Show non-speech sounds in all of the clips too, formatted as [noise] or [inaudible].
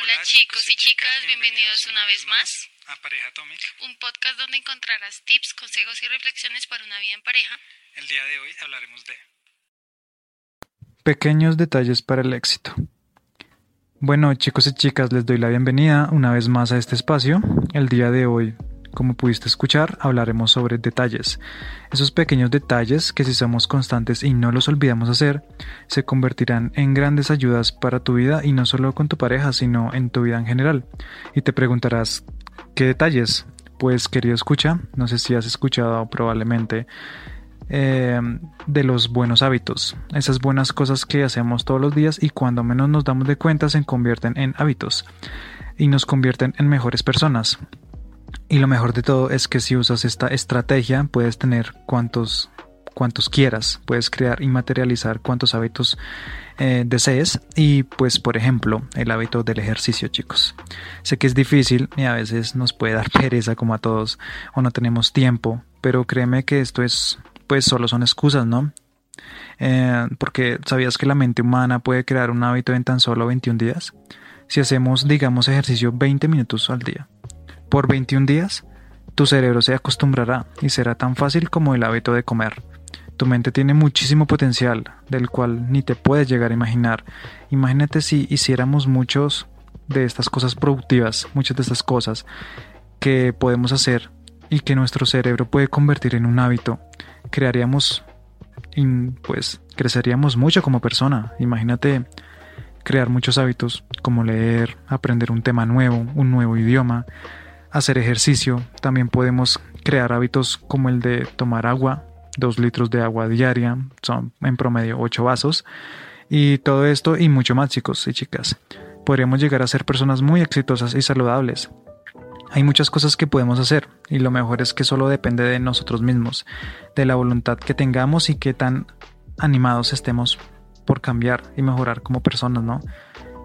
Hola chicos y chicas, bienvenidos una vez más a Pareja Atomic. un podcast donde encontrarás tips, consejos y reflexiones para una vida en pareja. El día de hoy hablaremos de Pequeños detalles para el éxito. Bueno, chicos y chicas, les doy la bienvenida una vez más a este espacio. El día de hoy, como pudiste escuchar, hablaremos sobre detalles. Esos pequeños detalles que si somos constantes y no los olvidamos hacer, se convertirán en grandes ayudas para tu vida y no solo con tu pareja, sino en tu vida en general. Y te preguntarás, ¿qué detalles? Pues querido escucha, no sé si has escuchado probablemente eh, de los buenos hábitos, esas buenas cosas que hacemos todos los días y cuando menos nos damos de cuenta se convierten en hábitos y nos convierten en mejores personas. Y lo mejor de todo es que si usas esta estrategia puedes tener cuantos cuantos quieras, puedes crear y materializar cuantos hábitos eh, desees y pues por ejemplo el hábito del ejercicio chicos. Sé que es difícil y a veces nos puede dar [laughs] pereza como a todos o no tenemos tiempo, pero créeme que esto es pues solo son excusas, ¿no? Eh, porque ¿sabías que la mente humana puede crear un hábito en tan solo 21 días? Si hacemos, digamos, ejercicio 20 minutos al día. Por 21 días, tu cerebro se acostumbrará y será tan fácil como el hábito de comer. Tu mente tiene muchísimo potencial, del cual ni te puedes llegar a imaginar. Imagínate si hiciéramos muchos de estas cosas productivas, muchas de estas cosas que podemos hacer y que nuestro cerebro puede convertir en un hábito crearíamos, pues creceríamos mucho como persona. Imagínate crear muchos hábitos como leer, aprender un tema nuevo, un nuevo idioma, hacer ejercicio. También podemos crear hábitos como el de tomar agua, dos litros de agua diaria, son en promedio ocho vasos. Y todo esto y mucho más chicos y chicas. Podríamos llegar a ser personas muy exitosas y saludables. Hay muchas cosas que podemos hacer y lo mejor es que solo depende de nosotros mismos, de la voluntad que tengamos y qué tan animados estemos por cambiar y mejorar como personas, ¿no?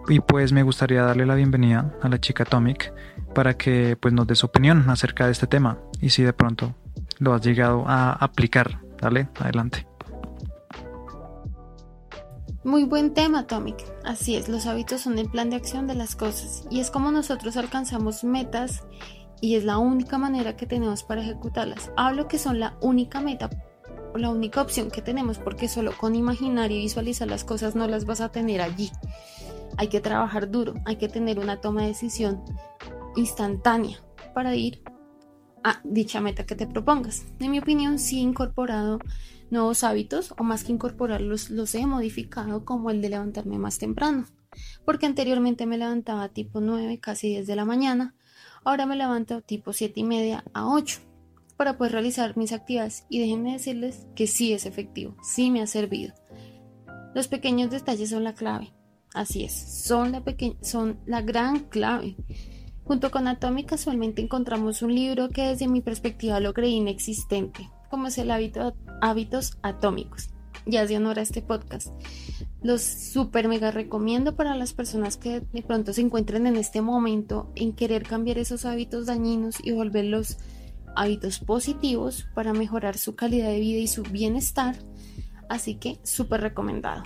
Y pues me gustaría darle la bienvenida a la chica Atomic para que pues nos dé su opinión acerca de este tema y si de pronto lo has llegado a aplicar. Dale, adelante. Muy buen tema, Atomic. Así es, los hábitos son el plan de acción de las cosas y es como nosotros alcanzamos metas y es la única manera que tenemos para ejecutarlas. Hablo que son la única meta la única opción que tenemos porque solo con imaginar y visualizar las cosas no las vas a tener allí. Hay que trabajar duro, hay que tener una toma de decisión instantánea para ir a dicha meta que te propongas. En mi opinión, sí he incorporado nuevos hábitos o más que incorporarlos, los he modificado como el de levantarme más temprano. Porque anteriormente me levantaba tipo 9, casi 10 de la mañana. Ahora me levanto tipo 7 y media a 8 para poder realizar mis actividades y déjenme decirles que sí es efectivo, sí me ha servido. Los pequeños detalles son la clave. Así es, son la, son la gran clave. Junto con Atomic casualmente encontramos un libro que desde mi perspectiva lo creí inexistente, como es el hábito, hábitos atómicos. Ya de honor a este podcast. Los super mega recomiendo para las personas que de pronto se encuentren en este momento en querer cambiar esos hábitos dañinos y volverlos hábitos positivos para mejorar su calidad de vida y su bienestar. Así que súper recomendado.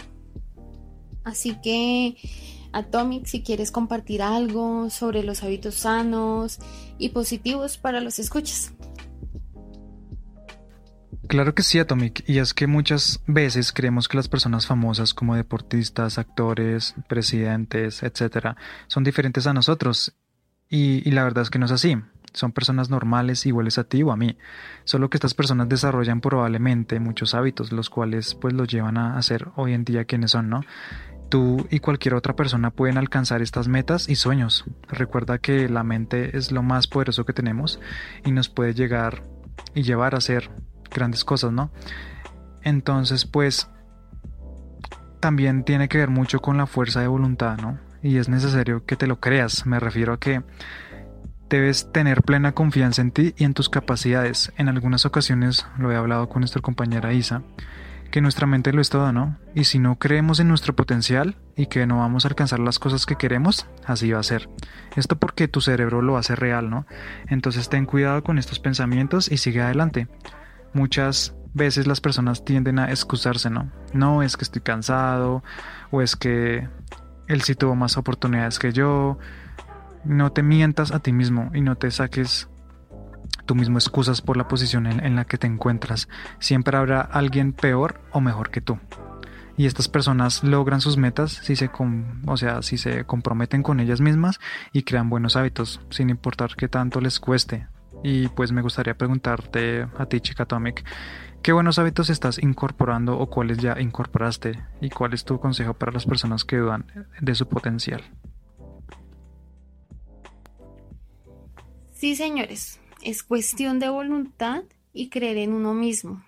Así que Atomic, si quieres compartir algo sobre los hábitos sanos y positivos para los escuchas. Claro que sí, Atomic, y es que muchas veces creemos que las personas famosas como deportistas, actores, presidentes, etcétera, son diferentes a nosotros, y, la verdad es que no es así. Son personas normales iguales a ti o a mí, solo que estas personas desarrollan probablemente muchos hábitos, los cuales pues los llevan a ser hoy en día quienes son, ¿no? Tú y cualquier otra persona pueden alcanzar estas metas y sueños. Recuerda que la mente es lo más poderoso que tenemos y nos puede llegar y llevar a ser grandes cosas, ¿no? Entonces, pues, también tiene que ver mucho con la fuerza de voluntad, ¿no? Y es necesario que te lo creas. Me refiero a que debes tener plena confianza en ti y en tus capacidades. En algunas ocasiones lo he hablado con nuestra compañera Isa, que nuestra mente lo es todo, ¿no? Y si no creemos en nuestro potencial y que no vamos a alcanzar las cosas que queremos, así va a ser. Esto porque tu cerebro lo hace real, ¿no? Entonces ten cuidado con estos pensamientos y sigue adelante muchas veces las personas tienden a excusarse, ¿no? No es que estoy cansado o es que él sí tuvo más oportunidades que yo. No te mientas a ti mismo y no te saques tú mismo excusas por la posición en, la que te encuentras. Siempre habrá alguien peor o mejor que tú. Y estas personas logran sus metas si se, o sea, si se comprometen con ellas mismas y crean buenos hábitos, sin importar qué tanto les cueste. Y pues me gustaría preguntarte a ti, chica Atomic, ¿qué buenos hábitos estás incorporando o cuáles ya incorporaste? ¿Y cuál es tu consejo para las personas que dudan de su potencial? Sí, señores, es cuestión de voluntad y creer en uno mismo.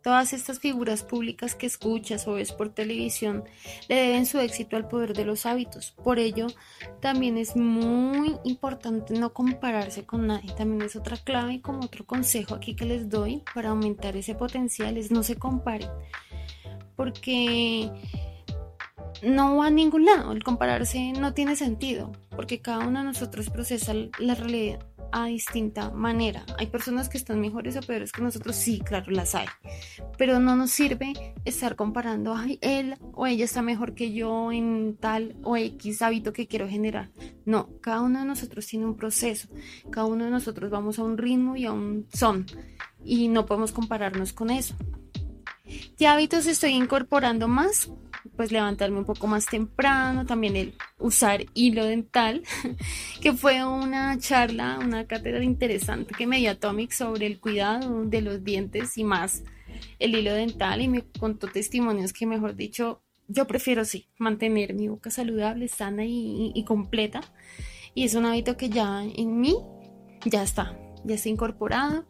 Todas estas figuras públicas que escuchas o ves por televisión le deben su éxito al poder de los hábitos. Por ello, también es muy importante no compararse con nadie. También es otra clave y como otro consejo aquí que les doy para aumentar ese potencial es no se comparen. Porque no va a ningún lado. El compararse no tiene sentido. Porque cada uno de nosotros procesa la realidad a distinta manera. Hay personas que están mejores o peores que nosotros, sí, claro, las hay. Pero no nos sirve estar comparando, ay, él o ella está mejor que yo en tal o X hábito que quiero generar. No, cada uno de nosotros tiene un proceso. Cada uno de nosotros vamos a un ritmo y a un son. Y no podemos compararnos con eso. ¿Qué hábitos estoy incorporando más? Pues levantarme un poco más temprano, también el usar hilo dental, [laughs] que fue una charla, una cátedra interesante que me dio Atomic sobre el cuidado de los dientes y más el hilo dental y me contó testimonios que mejor dicho, yo prefiero sí, mantener mi boca saludable, sana y, completa. Y es un hábito que ya en mí ya está, ya está incorporado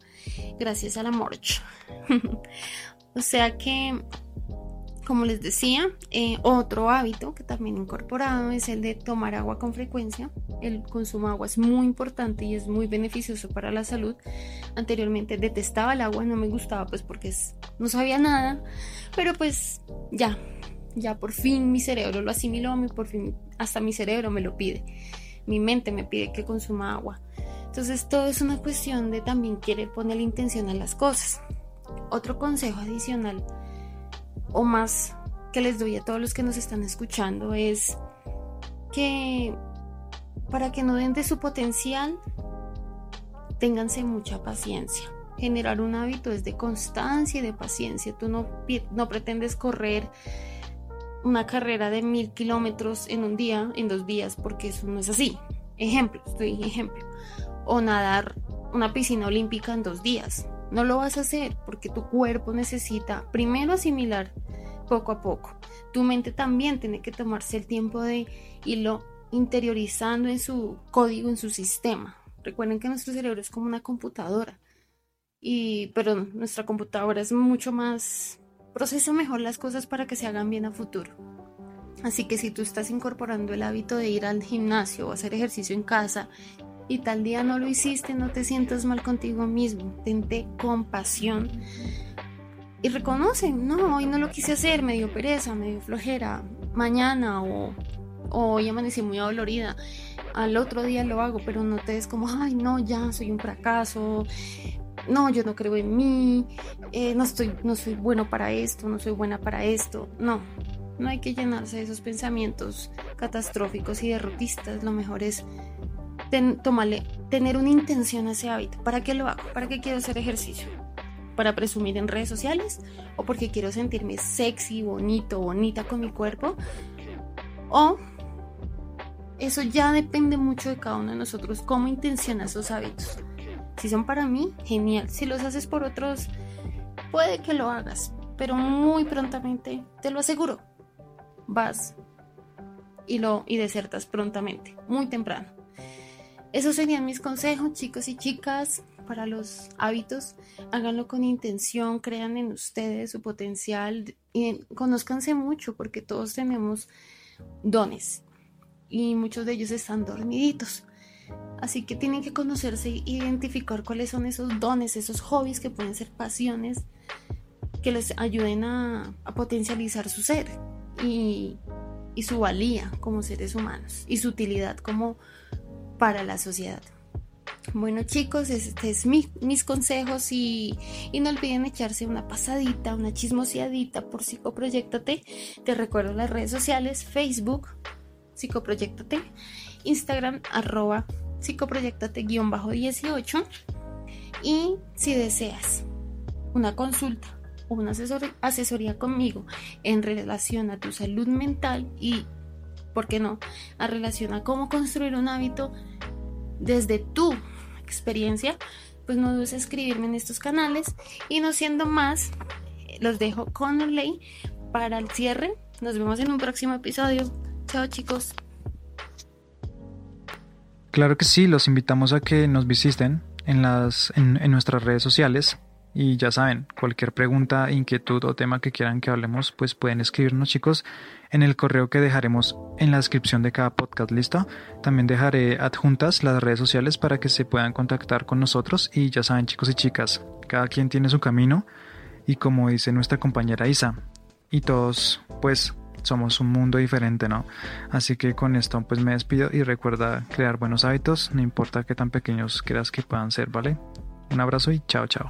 gracias a la Morch. [laughs] o sea que como les decía, eh, otro hábito que también he incorporado es el de tomar agua con frecuencia. El consumo de agua es muy importante y es muy beneficioso para la salud. Anteriormente detestaba el agua, no me gustaba pues porque no sabía nada, pero pues ya, ya por fin mi cerebro lo asimiló, por fin hasta mi cerebro me lo pide. Mi mente me pide que consuma agua. Entonces todo es una cuestión de también querer poner intención a las cosas. Otro consejo adicional o más que les doy a todos los que nos están escuchando es que para que no den de su potencial, ténganse mucha paciencia. Generar un hábito es de constancia y de paciencia. Tú no, no pretendes correr una carrera de mil kilómetros en un día, en dos días, porque eso no es así. Ejemplo, estoy ejemplo. O nadar una piscina olímpica en dos días. No lo vas a hacer porque tu cuerpo necesita primero asimilar poco a poco. Tu mente también tiene que tomarse el tiempo de irlo interiorizando en su código, en su sistema. Recuerden que nuestro cerebro es como una computadora. Y, pero nuestra computadora es mucho más, procesa mejor las cosas para que se hagan bien a futuro. Así que si tú estás incorporando el hábito de ir al gimnasio o hacer ejercicio en casa y tal día no lo hiciste, no te sientas mal contigo mismo, tente compasión. Y reconoce, no, hoy no lo quise hacer, me dio pereza, me dio flojera, mañana o, hoy amanecí muy dolorida, al otro día lo hago, pero no te des como, ay, no, ya soy un fracaso, no, yo no creo en mí, eh, no, estoy, no soy bueno para esto, no soy buena para esto, no, no hay que llenarse de esos pensamientos catastróficos y derrotistas, lo mejor es tomarle, tener una intención a ese hábito. ¿Para qué lo hago? ¿Para qué quiero hacer ejercicio? ¿Para presumir en redes sociales? ¿O porque quiero sentirme sexy, bonito, bonita con mi cuerpo? ¿O eso ya depende mucho de cada uno de nosotros, cómo intenciona esos hábitos. Si son para mí, genial. Si los haces por otros, puede que lo hagas, pero muy prontamente, te lo aseguro, vas y lo y desertas prontamente, muy temprano. Esos serían mis consejos, chicos y chicas, para los hábitos. Háganlo con intención, crean en ustedes su potencial y conózcanse mucho porque todos tenemos dones y muchos de ellos están dormiditos. Así que tienen que conocerse e identificar cuáles son esos dones, esos hobbies que pueden ser pasiones que les ayuden a, potencializar su ser y, y su valía como seres humanos y su utilidad como para la sociedad. Bueno chicos, este es mis consejos y, no olviden echarse una pasadita, una chismoseadita por Psicoproyectate. Te recuerdo las redes sociales, Facebook, psicoproyectate, Instagram arroba psicoproyectate-18 y si deseas una consulta o una asesoría conmigo en relación a tu salud mental y, ¿por qué no?, a relación a cómo construir un hábito desde tu experiencia, pues no dudes en escribirme en estos canales y no siendo más, los dejo con ley para el cierre. Nos vemos en un próximo episodio. Chao chicos. Claro que sí, los invitamos a que nos visiten en, las, en, nuestras redes sociales. Y ya saben, cualquier pregunta, inquietud o tema que quieran que hablemos, pues pueden escribirnos chicos en el correo que dejaremos en la descripción de cada podcast, ¿listo? También dejaré adjuntas las redes sociales para que se puedan contactar con nosotros y ya saben chicos y chicas, cada quien tiene su camino y como dice nuestra compañera Isa, y todos pues somos un mundo diferente, ¿no? Así que con esto pues me despido y recuerda crear buenos hábitos, no importa qué tan pequeños creas que puedan ser, ¿vale? Un abrazo y chao chao.